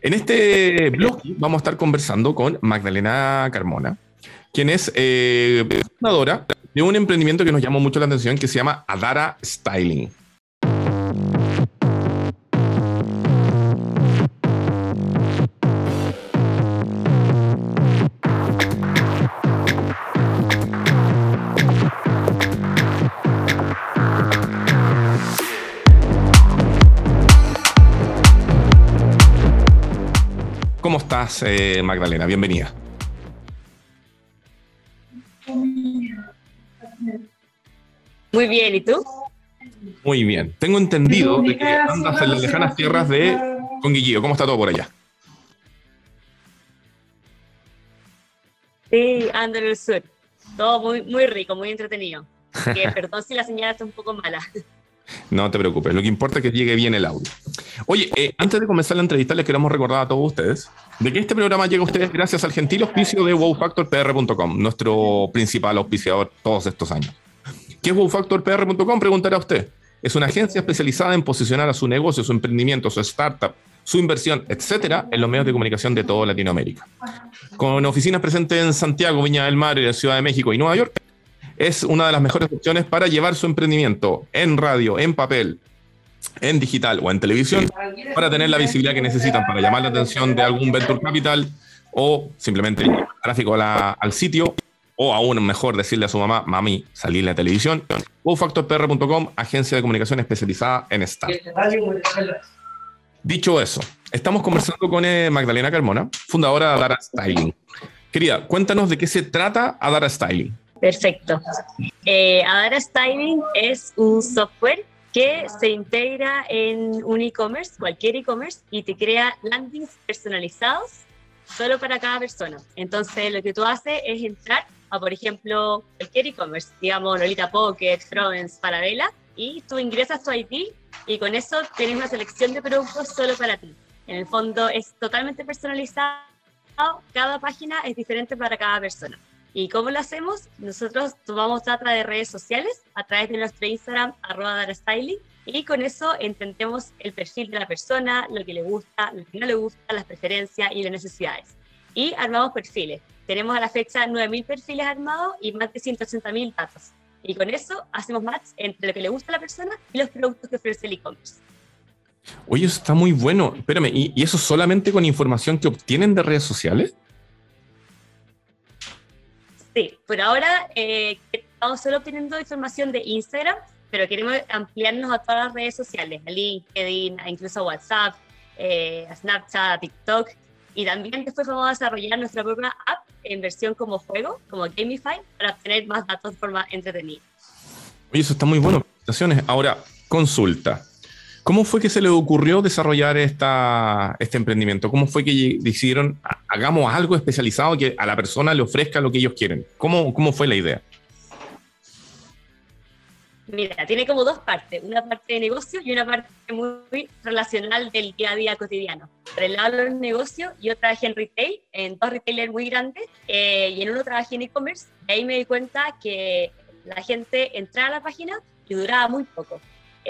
En este blog vamos a estar conversando con Magdalena Carmona, quien es eh, fundadora de un emprendimiento que nos llamó mucho la atención que se llama Adara Styling. ¿Cómo estás, eh, Magdalena? Bienvenida. Muy bien, ¿y tú? Muy bien. Tengo entendido de que andas en las lejanas tierras de Conguillío. ¿Cómo está todo por allá? Sí, ando en el sur. Todo muy, muy rico, muy entretenido. Que, perdón si la señal está un poco mala. No te preocupes, lo que importa es que llegue bien el audio. Oye, eh, antes de comenzar la entrevista, les queremos recordar a todos ustedes de que este programa llega a ustedes gracias al gentil auspicio de wowfactorpr.com, nuestro principal auspiciador todos estos años. ¿Qué es wowfactorpr.com? Preguntará usted. Es una agencia especializada en posicionar a su negocio, su emprendimiento, su startup, su inversión, etcétera, en los medios de comunicación de toda Latinoamérica. Con oficinas presentes en Santiago, Viña del Mar, Ciudad de México y Nueva York, es una de las mejores opciones para llevar su emprendimiento en radio, en papel, en digital o en televisión para tener la visibilidad que necesitan para llamar la atención de algún venture capital o simplemente tráfico al sitio o aún mejor decirle a su mamá, mami, salir en la televisión. o factorpr.com, agencia de comunicación especializada en esta. Dicho eso, estamos conversando con eh, Magdalena Carmona, fundadora de Adara Styling. Querida, cuéntanos de qué se trata Adara Styling. Perfecto. Eh, Styling es un software que se integra en un e-commerce, cualquier e-commerce, y te crea landings personalizados solo para cada persona. Entonces, lo que tú haces es entrar a, por ejemplo, cualquier e-commerce, digamos Lolita Pocket, Frovens, Parabela, y tú ingresas tu ID y con eso tienes una selección de productos solo para ti. En el fondo es totalmente personalizado, cada página es diferente para cada persona. ¿Y cómo lo hacemos? Nosotros tomamos data de redes sociales a través de nuestro Instagram, arroba styling, y con eso entendemos el perfil de la persona, lo que le gusta, lo que no le gusta, las preferencias y las necesidades. Y armamos perfiles. Tenemos a la fecha 9.000 perfiles armados y más de 180.000 datos. Y con eso hacemos match entre lo que le gusta a la persona y los productos que ofrece el e-commerce. Oye, eso está muy bueno. Espérame, ¿y, ¿y eso solamente con información que obtienen de redes sociales? Sí, por ahora eh, estamos solo obteniendo información de Instagram, pero queremos ampliarnos a todas las redes sociales, a LinkedIn, incluso a WhatsApp, eh, a Snapchat, a TikTok. Y también después vamos a desarrollar nuestra propia app en versión como juego, como Gamify, para obtener más datos de forma entretenida. Oye, eso está muy bueno. Ahora, consulta. ¿Cómo fue que se les ocurrió desarrollar esta, este emprendimiento? ¿Cómo fue que decidieron, hagamos algo especializado que a la persona le ofrezca lo que ellos quieren? ¿Cómo, cómo fue la idea? Mira, tiene como dos partes, una parte de negocio y una parte muy relacional del día a día cotidiano. Por el lado los negocios, yo trabajé en retail, en dos retailers muy grandes, eh, y en uno trabajé en e-commerce, ahí me di cuenta que la gente entraba a la página y duraba muy poco.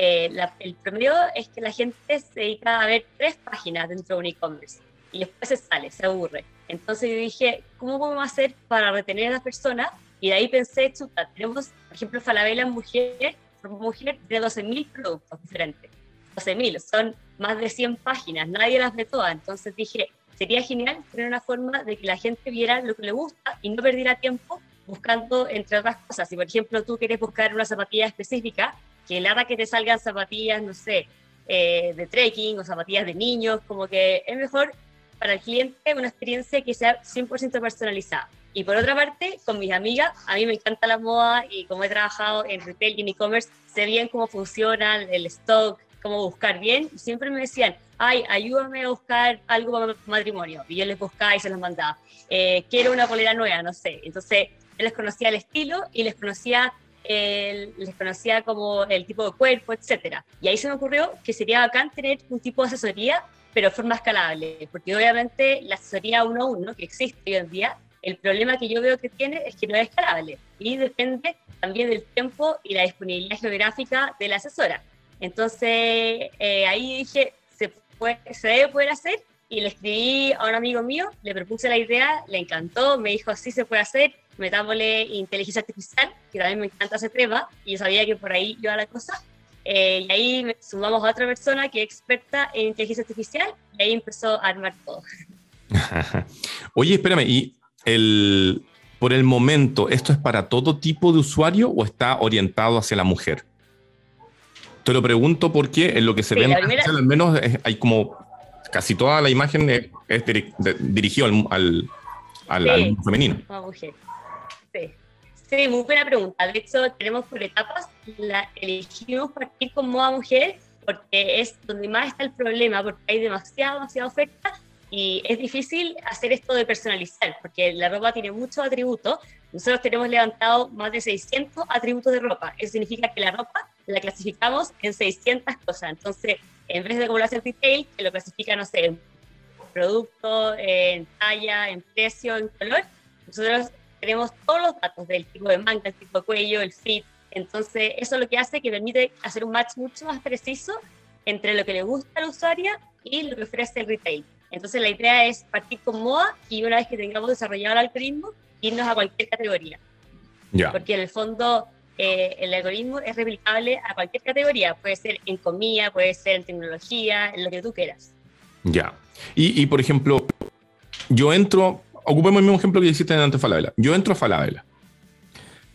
Eh, el promedio es que la gente se dedica a ver tres páginas dentro de un e-commerce y después se sale, se aburre. Entonces yo dije, ¿cómo podemos hacer para retener a las personas? Y de ahí pensé, chuta, tenemos, por ejemplo, Falabella Mujer, mujer tiene 12.000 productos diferentes. 12.000, son más de 100 páginas, nadie las ve todas. Entonces dije, sería genial tener una forma de que la gente viera lo que le gusta y no perdiera tiempo buscando entre otras cosas. Si, por ejemplo, tú quieres buscar una zapatilla específica, que lata que te salgan zapatillas, no sé, eh, de trekking o zapatillas de niños, como que es mejor para el cliente una experiencia que sea 100% personalizada. Y por otra parte, con mis amigas, a mí me encanta la moda y como he trabajado en retail y en e-commerce, sé bien cómo funciona el stock, cómo buscar bien. Siempre me decían, ay, ayúdame a buscar algo para matrimonio. Y yo les buscaba y se los mandaba. Eh, quiero una polera nueva, no sé. Entonces, yo les conocía el estilo y les conocía les conocía como el tipo de cuerpo, etcétera. Y ahí se me ocurrió que sería bacán tener un tipo de asesoría, pero de forma escalable, porque obviamente la asesoría uno a uno que existe hoy en día, el problema que yo veo que tiene es que no es escalable y depende también del tiempo y la disponibilidad geográfica de la asesora. Entonces, eh, ahí dije, se, puede, se debe poder hacer y le escribí a un amigo mío, le propuse la idea, le encantó, me dijo, sí se puede hacer, metámosle inteligencia artificial, que también me encanta ese tema, y yo sabía que por ahí iba la cosa. Eh, y ahí sumamos a otra persona que es experta en inteligencia artificial, y ahí empezó a armar todo. Oye, espérame, ¿y el, por el momento, esto es para todo tipo de usuario o está orientado hacia la mujer? Te lo pregunto porque en lo que se ve, al menos hay como casi toda la imagen es, dirigida al, al, femenino. Sí. sí. muy buena pregunta. De hecho, tenemos por etapas, la, elegimos partir con moda mujer porque es donde más está el problema, porque hay demasiada, demasiada oferta y es difícil hacer esto de personalizar, porque la ropa tiene muchos atributos. Nosotros tenemos levantado más de 600 atributos de ropa. Eso significa que la ropa la clasificamos en 600 cosas. Entonces, en vez de como lo hace el retail, que lo clasifica, no sé, en producto, en talla, en precio, en color, nosotros tenemos todos los datos del tipo de manga, el tipo de cuello, el fit. Entonces, eso es lo que hace que permite hacer un match mucho más preciso entre lo que le gusta al usuario y lo que ofrece el retail. Entonces, la idea es partir con moda y una vez que tengamos desarrollado el algoritmo, irnos a cualquier categoría. Ya. Porque en el fondo, eh, el algoritmo es replicable a cualquier categoría. Puede ser en comida, puede ser en tecnología, en lo que tú quieras. Ya. Y, por ejemplo, yo entro, ocupemos el mismo ejemplo que hiciste antes Falabella. Yo entro a Falabella.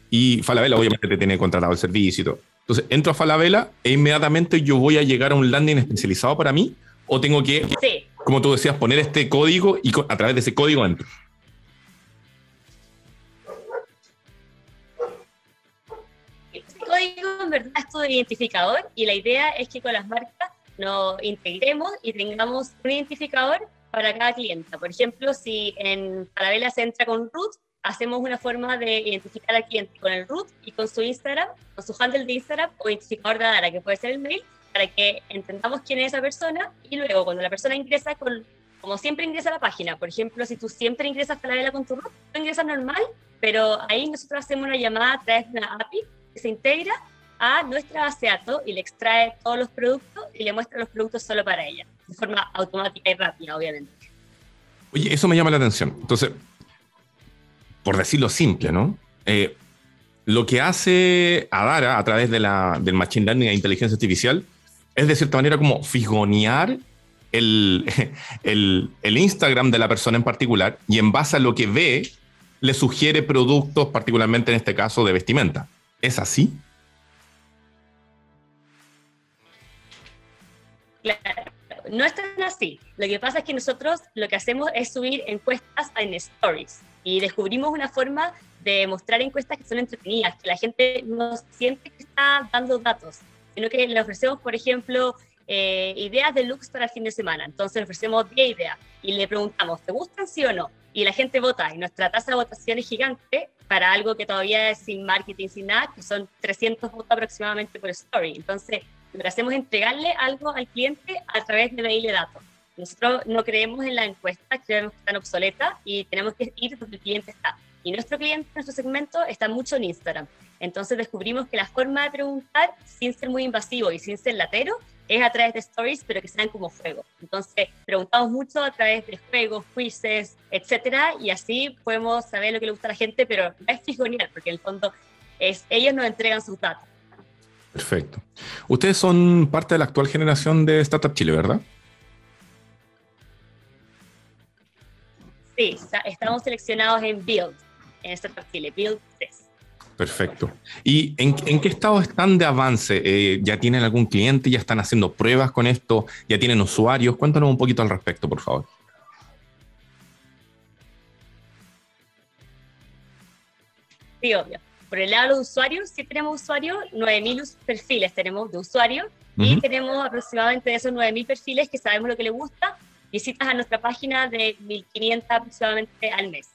Y Falabella obviamente te tiene contratado el servicio y todo. Entonces, entro a Falabella e inmediatamente yo voy a llegar a un landing especializado para mí o tengo que, como tú decías, poner este código y a través de ese código entro. Verdad es todo identificador y la idea es que con las marcas nos integremos y tengamos un identificador para cada cliente. Por ejemplo, si en Parabela se entra con root, hacemos una forma de identificar al cliente con el root y con su Instagram, con su handle de Instagram o identificador de Dara, que puede ser el mail, para que entendamos quién es esa persona y luego cuando la persona ingresa con como siempre ingresa a la página, por ejemplo, si tú siempre ingresas a Falabella con tu root, tú ingresas normal, pero ahí nosotros hacemos una llamada a través de una API que se integra a nuestra base de datos y le extrae todos los productos y le muestra los productos solo para ella, de forma automática y rápida, obviamente. Oye, eso me llama la atención. Entonces, por decirlo simple, ¿no? Eh, lo que hace Adara a través de la, del Machine Learning e inteligencia artificial es de cierta manera como figonear el, el, el, Instagram de la persona en particular y en base a lo que ve, le sugiere productos, particularmente en este caso de vestimenta. ¿Es así? No es tan así. Lo que pasa es que nosotros lo que hacemos es subir encuestas en stories y descubrimos una forma de mostrar encuestas que son entretenidas, que la gente no siente que está dando datos, sino que le ofrecemos, por ejemplo, eh, ideas de looks para el fin de semana. Entonces le ofrecemos 10 ideas y le preguntamos, ¿te gustan sí o no? Y la gente vota y nuestra tasa de votación es gigante para algo que todavía es sin marketing, sin nada, que son 300 votos aproximadamente por story. Entonces, lo que hacemos es entregarle algo al cliente a través de mail de datos. Nosotros no creemos en la encuesta, creemos que están obsoletas y tenemos que ir donde el cliente está. Y nuestro cliente, nuestro segmento, está mucho en Instagram. Entonces descubrimos que la forma de preguntar, sin ser muy invasivo y sin ser latero, es a través de stories, pero que sean como juegos. Entonces, preguntamos mucho a través de juegos, quizzes, etcétera, y así podemos saber lo que le gusta a la gente, pero no es frigonear, porque en el fondo es, ellos nos entregan sus datos. Perfecto. Ustedes son parte de la actual generación de Startup Chile, ¿verdad? Sí, estamos seleccionados en Build, en Startup Chile, Build 3. Perfecto. ¿Y en, qué estado están de avance? Eh, ¿Ya tienen algún cliente? ¿Ya están haciendo pruebas con esto? ¿Ya tienen usuarios? Cuéntanos un poquito al respecto, por favor. Sí, obvio. Por el lado de los usuarios, sí tenemos usuarios, 9.000 perfiles tenemos de usuarios y tenemos aproximadamente de esos 9.000 perfiles que sabemos lo que les gusta, visitas a nuestra página de 1.500 aproximadamente al mes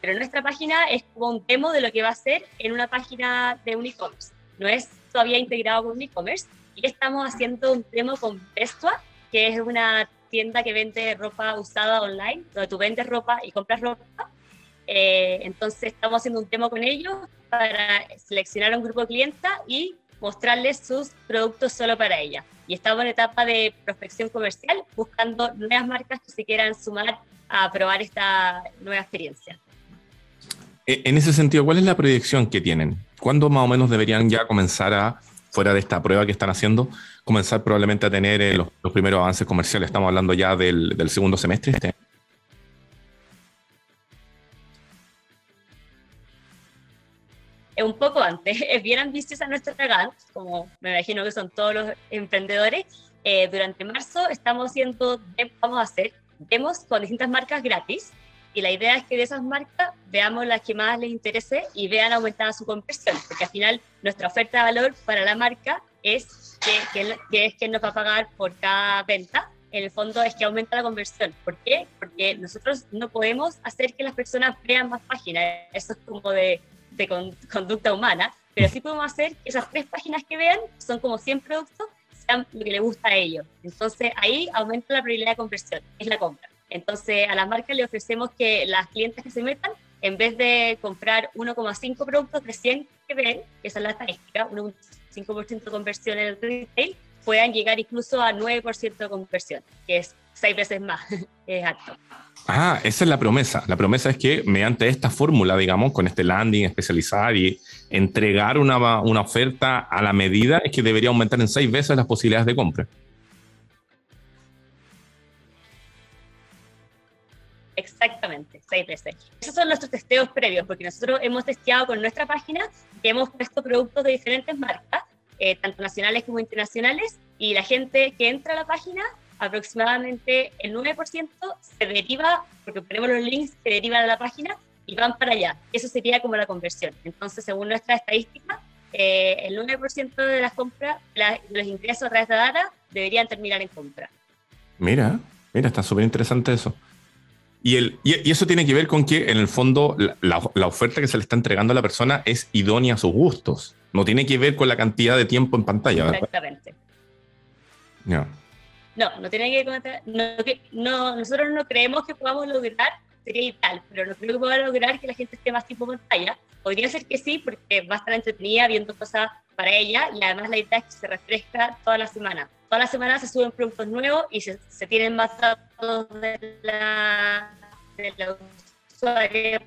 pero nuestra página es como un demo de lo que va a ser en una página de un e-commerce. No es todavía integrado con un e-commerce. Y estamos haciendo un demo con Vestua, que es una tienda que vende ropa usada online, donde tú vendes ropa y compras ropa. Eh, entonces estamos haciendo un demo con ellos para seleccionar un grupo de clientes y mostrarles sus productos solo para ella. Y estamos en etapa de prospección comercial, buscando nuevas marcas que se quieran sumar a probar esta nueva experiencia. E, en ese sentido, ¿cuál es la proyección que tienen? ¿Cuándo más o menos deberían ya comenzar a, fuera de esta prueba que están haciendo, comenzar probablemente a tener eh, los, primeros avances comerciales? Estamos hablando ya del, del segundo semestre. Este un poco antes, es bien ambiciosa nuestra GAN, como me imagino que son todos los emprendedores. Eh, durante marzo estamos haciendo, vamos a hacer demos con distintas marcas gratis y la idea es que de esas marcas veamos las que más les interese y vean aumentada su conversión, porque al final nuestra oferta de valor para la marca es que, que, es que nos va a pagar por cada venta. En el fondo es que aumenta la conversión. ¿Por qué? Porque nosotros no podemos hacer que las personas vean más páginas. Eso es como de de conducta humana, pero sí podemos hacer que esas tres páginas que vean, son como 100 productos, sean lo que le gusta a ellos. Entonces ahí aumenta la probabilidad de conversión, es la compra. Entonces a las marcas le ofrecemos que las clientes que se metan, en vez de comprar 1,5 productos de 100 que ven, que esa es la estadística, 1,5% de conversión en el retail, puedan llegar incluso a 9% de conversión, que es seis veces más, es alto. Ah, esa es la promesa. La promesa es que mediante esta fórmula, digamos, con este landing, especializar y entregar una, una oferta a la medida, es que debería aumentar en seis veces las posibilidades de compra. Exactamente, seis veces. Esos son nuestros testeos previos, porque nosotros hemos testeado con nuestra página que hemos puesto productos de diferentes marcas, eh, tanto nacionales como internacionales, y la gente que entra a la página aproximadamente el 9% se deriva, porque ponemos los links que derivan a la página y van para allá. Eso sería como la conversión. Entonces, según nuestra estadística, eh, el 9% de las compras, los ingresos a través de data, deberían terminar en compra. Mira, mira, está súper interesante eso. Y, el, y, eso tiene que ver con que, en el fondo, la, la, oferta que se le está entregando a la persona es idónea a sus gustos. No tiene que ver con la cantidad de tiempo en pantalla. Exactamente. Ya. No, no tiene que ver no, no, nosotros no creemos que podamos lograr, sería tal, pero no creo que podamos lograr que la gente esté más tiempo en pantalla. Podría ser que sí, porque va a estar entretenida viendo cosas para ella y además la idea es que se refresca toda la semana. Toda la semana se suben productos nuevos y se, se tienen más datos de la, de la usuaria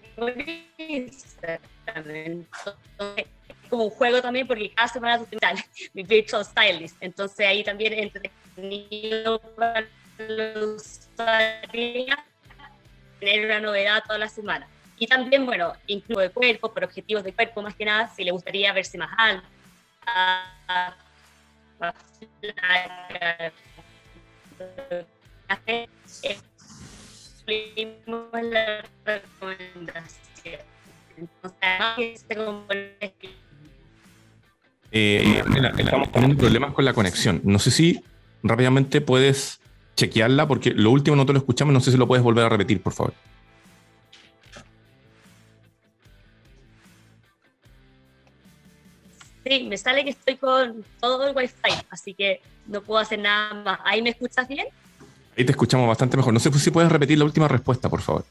como un juego también porque cada semana tú tienes mi virtual stylist. Entonces ahí también entretenido para los tener una novedad toda la semana. Y también, bueno, incluso de cuerpo, por objetivos de cuerpo más que nada, si le gustaría verse más alta, eh, estamos teniendo problemas con la conexión. No sé si rápidamente puedes chequearla, porque lo último no te lo escuchamos, no sé si lo puedes volver a repetir, por favor. Sí, me sale que estoy con todo el wifi, así que no puedo hacer nada más. ¿Ahí me escuchas bien? Ahí te escuchamos bastante mejor. No sé si puedes repetir la última respuesta, por favor.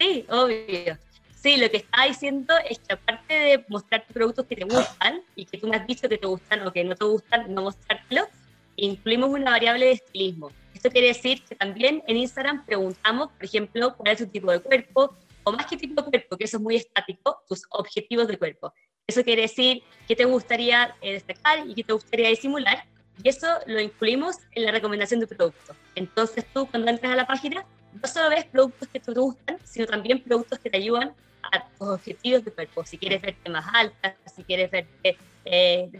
Sí, obvio. Sí, lo que estaba diciendo es que aparte de mostrar productos que te gustan y que tú me has dicho que te gustan o que no te gustan, no mostrártelo, incluimos una variable de estilismo. Esto quiere decir que también en Instagram preguntamos, por ejemplo, cuál es tu tipo de cuerpo, o más que tipo de cuerpo, que eso es muy estático, tus objetivos de cuerpo. Eso quiere decir qué te gustaría eh, destacar y qué te gustaría disimular, y eso lo incluimos en la recomendación de producto. Entonces tú cuando entras a la página, no solo ves productos que te gustan, sino también productos que te ayudan a tus objetivos de cuerpo, si quieres verte más alta, si quieres verte eh,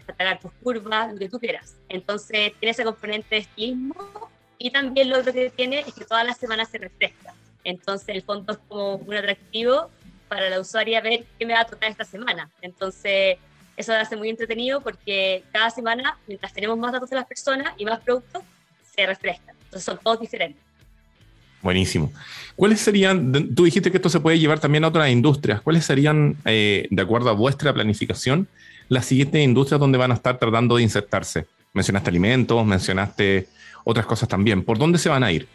tus curvas, lo que tú quieras. Entonces tiene ese componente de estilismo y también lo otro que tiene es que todas las semanas se refresca. Entonces el fondo es como un atractivo para la usuaria ver qué me va a tocar esta semana. Entonces eso hace muy entretenido porque cada semana, mientras tenemos más datos de las personas y más productos, se refrescan. Entonces son todos diferentes. Buenísimo. ¿Cuáles serían, tú dijiste que esto se puede llevar también a otras industrias, ¿cuáles serían, eh, de acuerdo a vuestra planificación, las siguientes industrias donde van a estar tratando de insertarse? Mencionaste alimentos, mencionaste otras cosas también. ¿Por dónde se van a ir?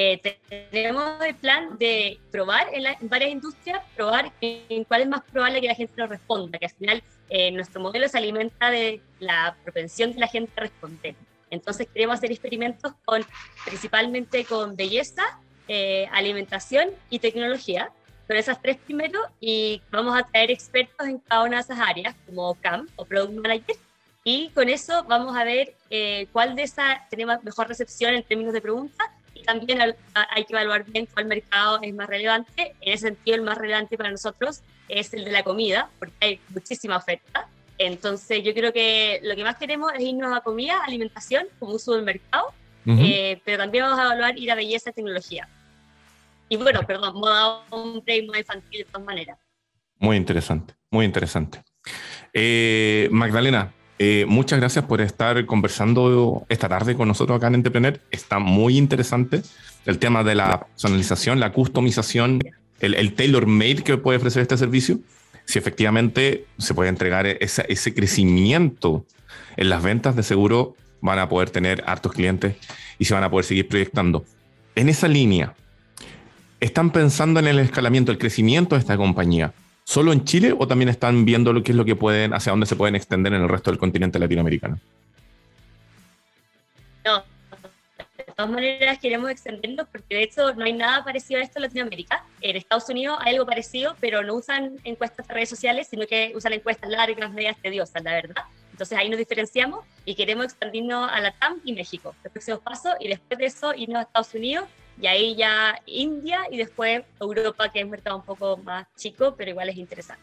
eh, tenemos el plan de probar en, varias industrias, probar en cuál es más probable que la gente nos responda, que al final eh, nuestro modelo se alimenta de la propensión de la gente a responder. Entonces queremos hacer experimentos con, principalmente con belleza, eh, alimentación y tecnología, con esas tres primero, y vamos a traer expertos en cada una de esas áreas, como CAM o Product Manager, y con eso vamos a ver cuál de esas tiene mejor recepción en términos de preguntas también hay que evaluar bien cuál mercado es más relevante. En ese sentido, el más relevante para nosotros es el de la comida, porque hay muchísima oferta. Entonces, yo creo que lo que más queremos es irnos a comida, alimentación, como uso del mercado, eh, pero también vamos a evaluar ir a belleza y tecnología. Y bueno, perdón, moda hombre y moda infantil de todas maneras. Muy interesante, muy interesante. Eh, Magdalena, eh, muchas gracias por estar conversando esta tarde con nosotros acá en Entrepreneur. Está muy interesante el tema de la personalización, la customización, el, el tailor-made que puede ofrecer este servicio. Si efectivamente se puede entregar ese, crecimiento en las ventas, de seguro van a poder tener hartos clientes y se van a poder seguir proyectando. En esa línea, ¿están pensando en el escalamiento, el crecimiento de esta compañía? solo en Chile o también están viendo lo que es lo que pueden, hacia dónde se pueden extender en el resto del continente latinoamericano? No, todas maneras queremos extendernos porque de hecho no hay nada parecido a esto en Latinoamérica. En Estados Unidos hay algo parecido, pero no usan encuestas de redes sociales, sino que usan encuestas largas, medias tediosas, la verdad. Entonces ahí nos diferenciamos y queremos expandirnos a la TAM y México, los próximos pasos, y después de eso irnos a Estados Unidos y ahí ya India y después Europa, que es un mercado un poco más chico, pero igual es interesante.